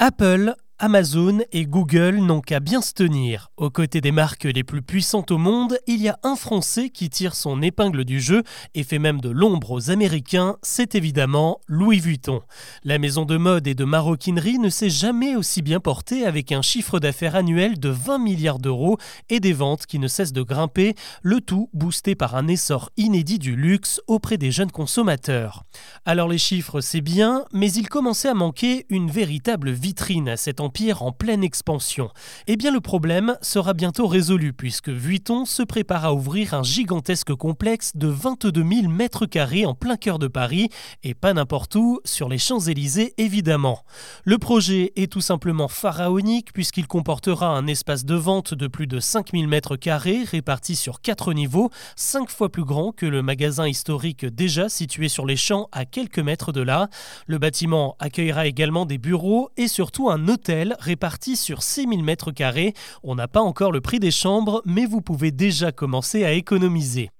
Apple Amazon et Google n'ont qu'à bien se tenir. Aux côtés des marques les plus puissantes au monde, il y a un Français qui tire son épingle du jeu et fait même de l'ombre aux Américains, c'est évidemment Louis Vuitton. La maison de mode et de maroquinerie ne s'est jamais aussi bien portée avec un chiffre d'affaires annuel de 20 milliards d'euros et des ventes qui ne cessent de grimper, le tout boosté par un essor inédit du luxe auprès des jeunes consommateurs. Alors les chiffres c'est bien, mais il commençait à manquer une véritable vitrine à cet empire en pleine expansion. Eh bien le problème sera bientôt résolu puisque Vuitton se prépare à ouvrir un gigantesque complexe de 22 000 mètres carrés en plein cœur de Paris et pas n'importe où, sur les Champs-Élysées évidemment. Le projet est tout simplement pharaonique puisqu'il comportera un espace de vente de plus de 5000 mètres carrés répartis sur quatre niveaux, cinq fois plus grand que le magasin historique déjà situé sur les champs à quelques mètres de là. Le bâtiment accueillera également des bureaux et surtout un hôtel réparti sur 6000 mètres carrés. On n'a pas encore le prix des chambres, mais vous pouvez déjà commencer à économiser.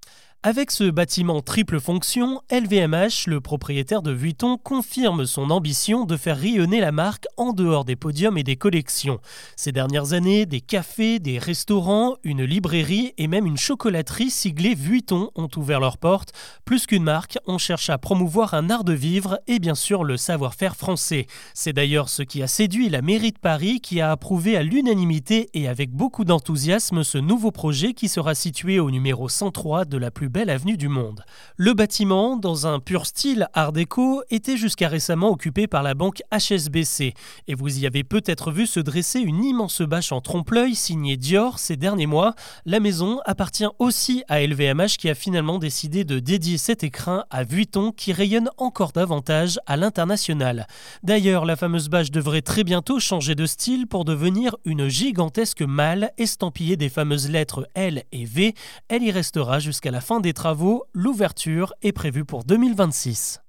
Avec ce bâtiment triple fonction, LVMH, le propriétaire de Vuitton, confirme son ambition de faire rayonner la marque en dehors des podiums et des collections. Ces dernières années, des cafés, des restaurants, une librairie et même une chocolaterie siglée Vuitton ont ouvert leurs portes. Plus qu'une marque, on cherche à promouvoir un art de vivre et bien sûr le savoir-faire français. C'est d'ailleurs ce qui a séduit la mairie de Paris qui a approuvé à l'unanimité et avec beaucoup d'enthousiasme ce nouveau projet qui sera situé au numéro 103 de la plus belle avenue du monde. Le bâtiment, dans un pur style art déco, était jusqu'à récemment occupé par la banque HSBC. Et vous y avez peut-être vu se dresser une immense bâche en trompe-l'œil signée Dior ces derniers mois. La maison appartient aussi à LVMH qui a finalement décidé de dédier cet écrin à Vuitton qui rayonne encore davantage à l'international. D'ailleurs, la fameuse bâche devrait très bientôt changer de style pour devenir une gigantesque malle estampillée des fameuses lettres L et V. Elle y restera jusqu'à la des travaux, l'ouverture est prévue pour 2026.